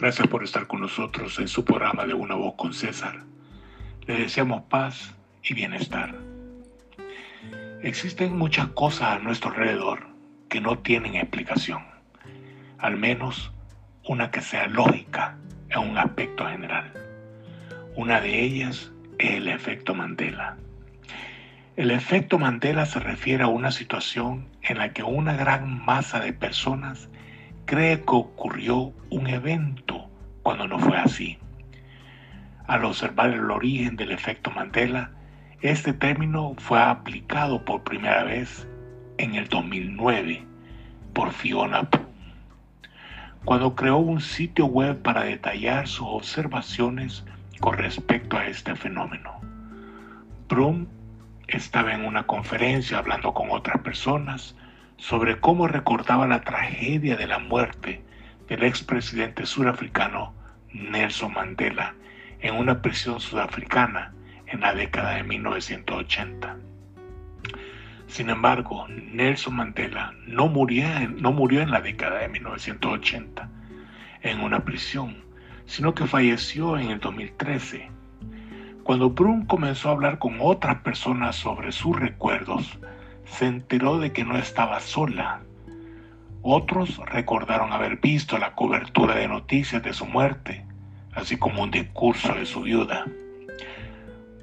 Gracias por estar con nosotros en su programa de Una Voz con César. Le deseamos paz y bienestar. Existen muchas cosas a nuestro alrededor que no tienen explicación, al menos una que sea lógica en un aspecto general. Una de ellas es el efecto Mandela. El efecto Mandela se refiere a una situación en la que una gran masa de personas cree que ocurrió un evento cuando no fue así. Al observar el origen del efecto Mandela, este término fue aplicado por primera vez en el 2009 por Fiona Prum, cuando creó un sitio web para detallar sus observaciones con respecto a este fenómeno. Brum estaba en una conferencia hablando con otras personas sobre cómo recordaba la tragedia de la muerte del expresidente surafricano Nelson Mandela en una prisión sudafricana en la década de 1980. Sin embargo, Nelson Mandela no murió, no murió en la década de 1980 en una prisión, sino que falleció en el 2013 cuando Brun comenzó a hablar con otras personas sobre sus recuerdos, se enteró de que no estaba sola. Otros recordaron haber visto la cobertura de noticias de su muerte, así como un discurso de su viuda.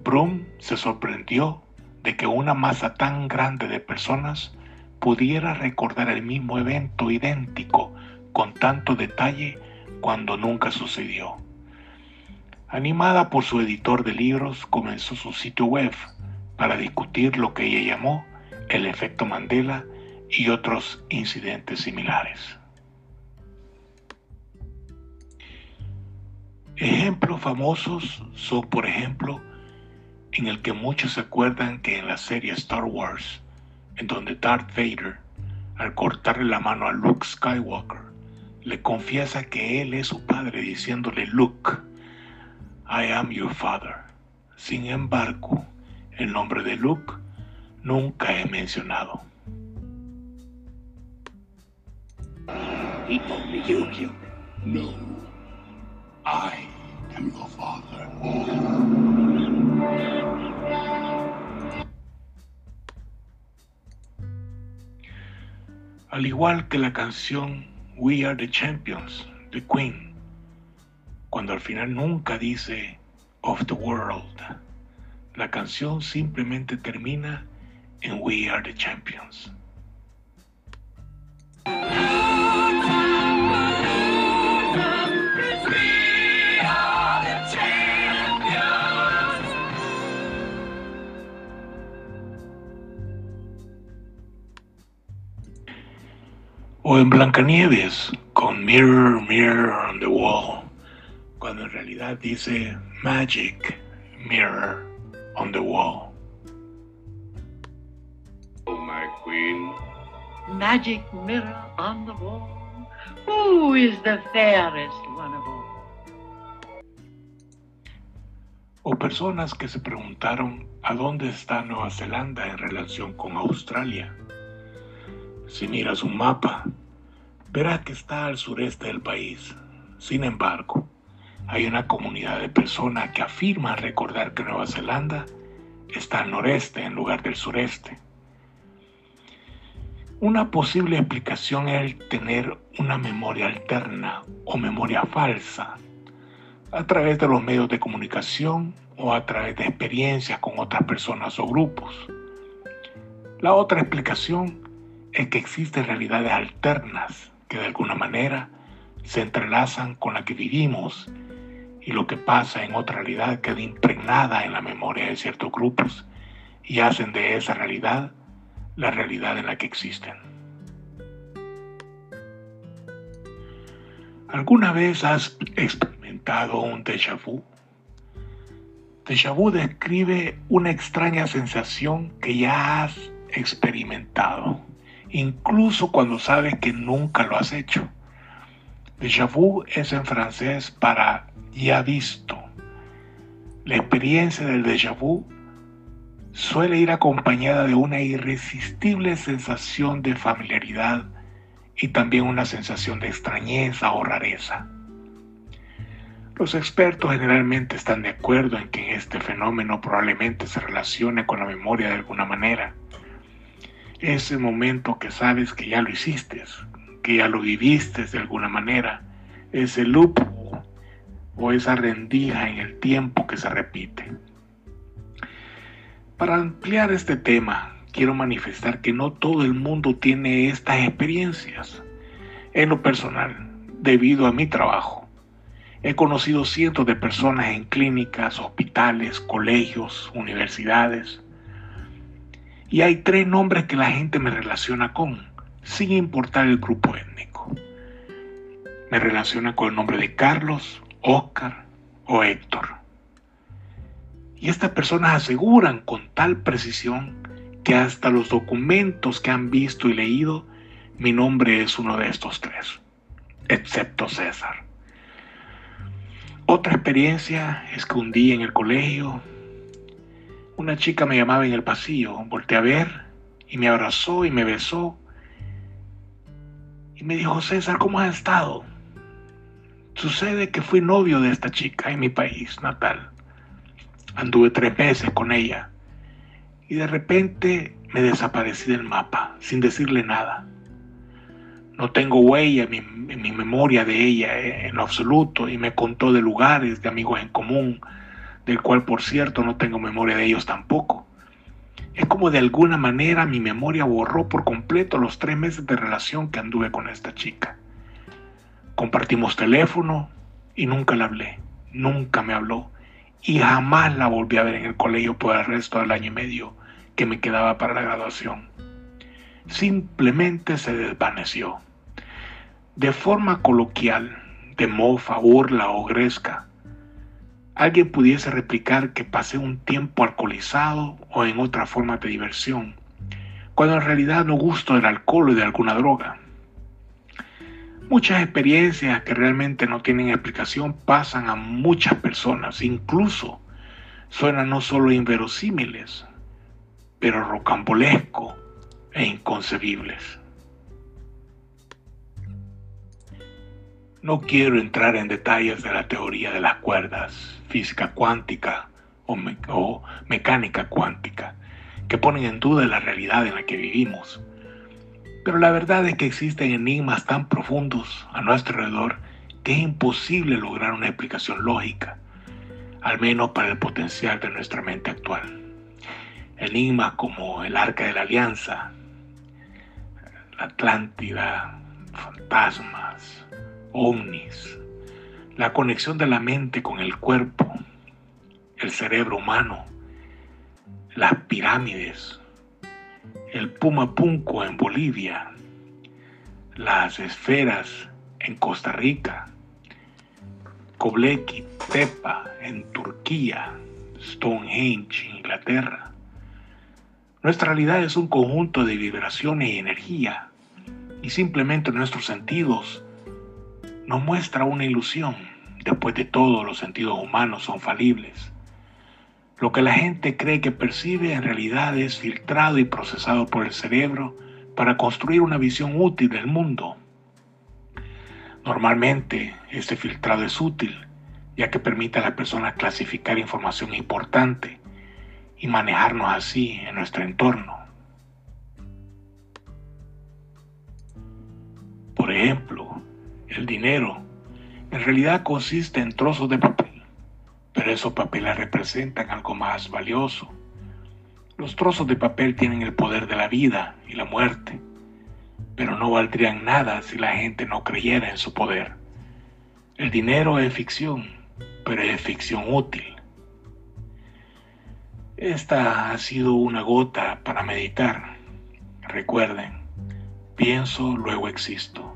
Brum se sorprendió de que una masa tan grande de personas pudiera recordar el mismo evento idéntico con tanto detalle cuando nunca sucedió. Animada por su editor de libros, comenzó su sitio web para discutir lo que ella llamó el efecto Mandela y otros incidentes similares. Ejemplos famosos son, por ejemplo, en el que muchos se acuerdan que en la serie Star Wars, en donde Darth Vader, al cortarle la mano a Luke Skywalker, le confiesa que él es su padre diciéndole Luke, I am your father. Sin embargo, el nombre de Luke nunca he mencionado. No. I am your father. Al igual que la canción We Are the Champions de Queen, cuando al final nunca dice of the world. La canción simplemente termina en We Are the Champions. O en Blancanieves con Mirror, Mirror on the Wall cuando en realidad dice Magic Mirror on the Wall. Magic mirror on the wall. Who is the fairest one of all? O personas que se preguntaron a dónde está Nueva Zelanda en relación con Australia. Si miras un mapa, verás que está al sureste del país. Sin embargo, hay una comunidad de personas que afirman recordar que Nueva Zelanda está al noreste en lugar del sureste. Una posible explicación es el tener una memoria alterna o memoria falsa a través de los medios de comunicación o a través de experiencias con otras personas o grupos. La otra explicación es que existen realidades alternas que de alguna manera se entrelazan con la que vivimos y lo que pasa en otra realidad queda impregnada en la memoria de ciertos grupos y hacen de esa realidad la realidad en la que existen. ¿Alguna vez has experimentado un déjà vu? Déjà vu describe una extraña sensación que ya has experimentado, incluso cuando sabes que nunca lo has hecho. Déjà vu es en francés para ya visto. La experiencia del déjà vu suele ir acompañada de una irresistible sensación de familiaridad y también una sensación de extrañeza o rareza. Los expertos generalmente están de acuerdo en que este fenómeno probablemente se relacione con la memoria de alguna manera. Ese momento que sabes que ya lo hiciste, que ya lo viviste de alguna manera, ese loop o esa rendija en el tiempo que se repite. Para ampliar este tema, quiero manifestar que no todo el mundo tiene estas experiencias. En lo personal, debido a mi trabajo, he conocido cientos de personas en clínicas, hospitales, colegios, universidades. Y hay tres nombres que la gente me relaciona con, sin importar el grupo étnico. Me relaciona con el nombre de Carlos, Oscar o Héctor. Y estas personas aseguran con tal precisión que hasta los documentos que han visto y leído, mi nombre es uno de estos tres, excepto César. Otra experiencia es que un día en el colegio, una chica me llamaba en el pasillo, volteé a ver y me abrazó y me besó y me dijo, César, ¿cómo has estado? Sucede que fui novio de esta chica en mi país natal. Anduve tres meses con ella y de repente me desaparecí del mapa sin decirle nada. No tengo huella en mi, memoria de ella en lo absoluto y me contó de lugares, de amigos en común, del cual por cierto no tengo memoria de ellos tampoco. Es como de alguna manera mi memoria borró por completo los tres meses de relación que anduve con esta chica. Compartimos teléfono y nunca le hablé, nunca me habló y jamás la volví a ver en el colegio por el resto del año y medio que me quedaba para la graduación. Simplemente se desvaneció. De forma coloquial, de mofa, burla o gresca, alguien pudiese replicar que pasé un tiempo alcoholizado o en otra forma de diversión, cuando en realidad no gusto del alcohol o de alguna droga. Muchas experiencias que realmente no tienen explicación pasan a muchas personas, incluso suenan no solo inverosímiles, pero rocambolesco e inconcebibles. No quiero entrar en detalles de la teoría de las cuerdas, física cuántica o, o mecánica cuántica, que ponen en duda la realidad en la que vivimos pero la verdad es que existen enigmas tan profundos a nuestro alrededor que es imposible lograr una explicación lógica, al menos para el potencial de nuestra mente actual. Enigmas como el Arca de la Alianza, la Atlántida, fantasmas, ovnis, la conexión de la mente con el cuerpo, el cerebro humano, las pirámides, el Puma Punco en Bolivia, las esferas en Costa Rica, Kobleki Tepa en Turquía, Stonehenge en Inglaterra. Nuestra realidad es un conjunto de vibraciones y energía, y simplemente nuestros sentidos nos muestra una ilusión. Después de todo, los sentidos humanos son falibles. Lo que la gente cree que percibe en realidad es filtrado y procesado por el cerebro para construir una visión útil del mundo. Normalmente este filtrado es útil ya que permite a la persona clasificar información importante y manejarnos así en nuestro entorno. Por ejemplo, el dinero en realidad consiste en trozos de papel pero esos papeles representan algo más valioso. Los trozos de papel tienen el poder de la vida y la muerte, pero no valdrían nada si la gente no creyera en su poder. El dinero es ficción, pero es ficción útil. Esta ha sido una gota para meditar. Recuerden, pienso, luego existo.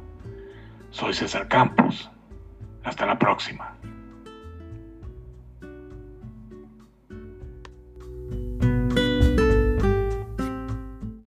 Soy César Campos. Hasta la próxima.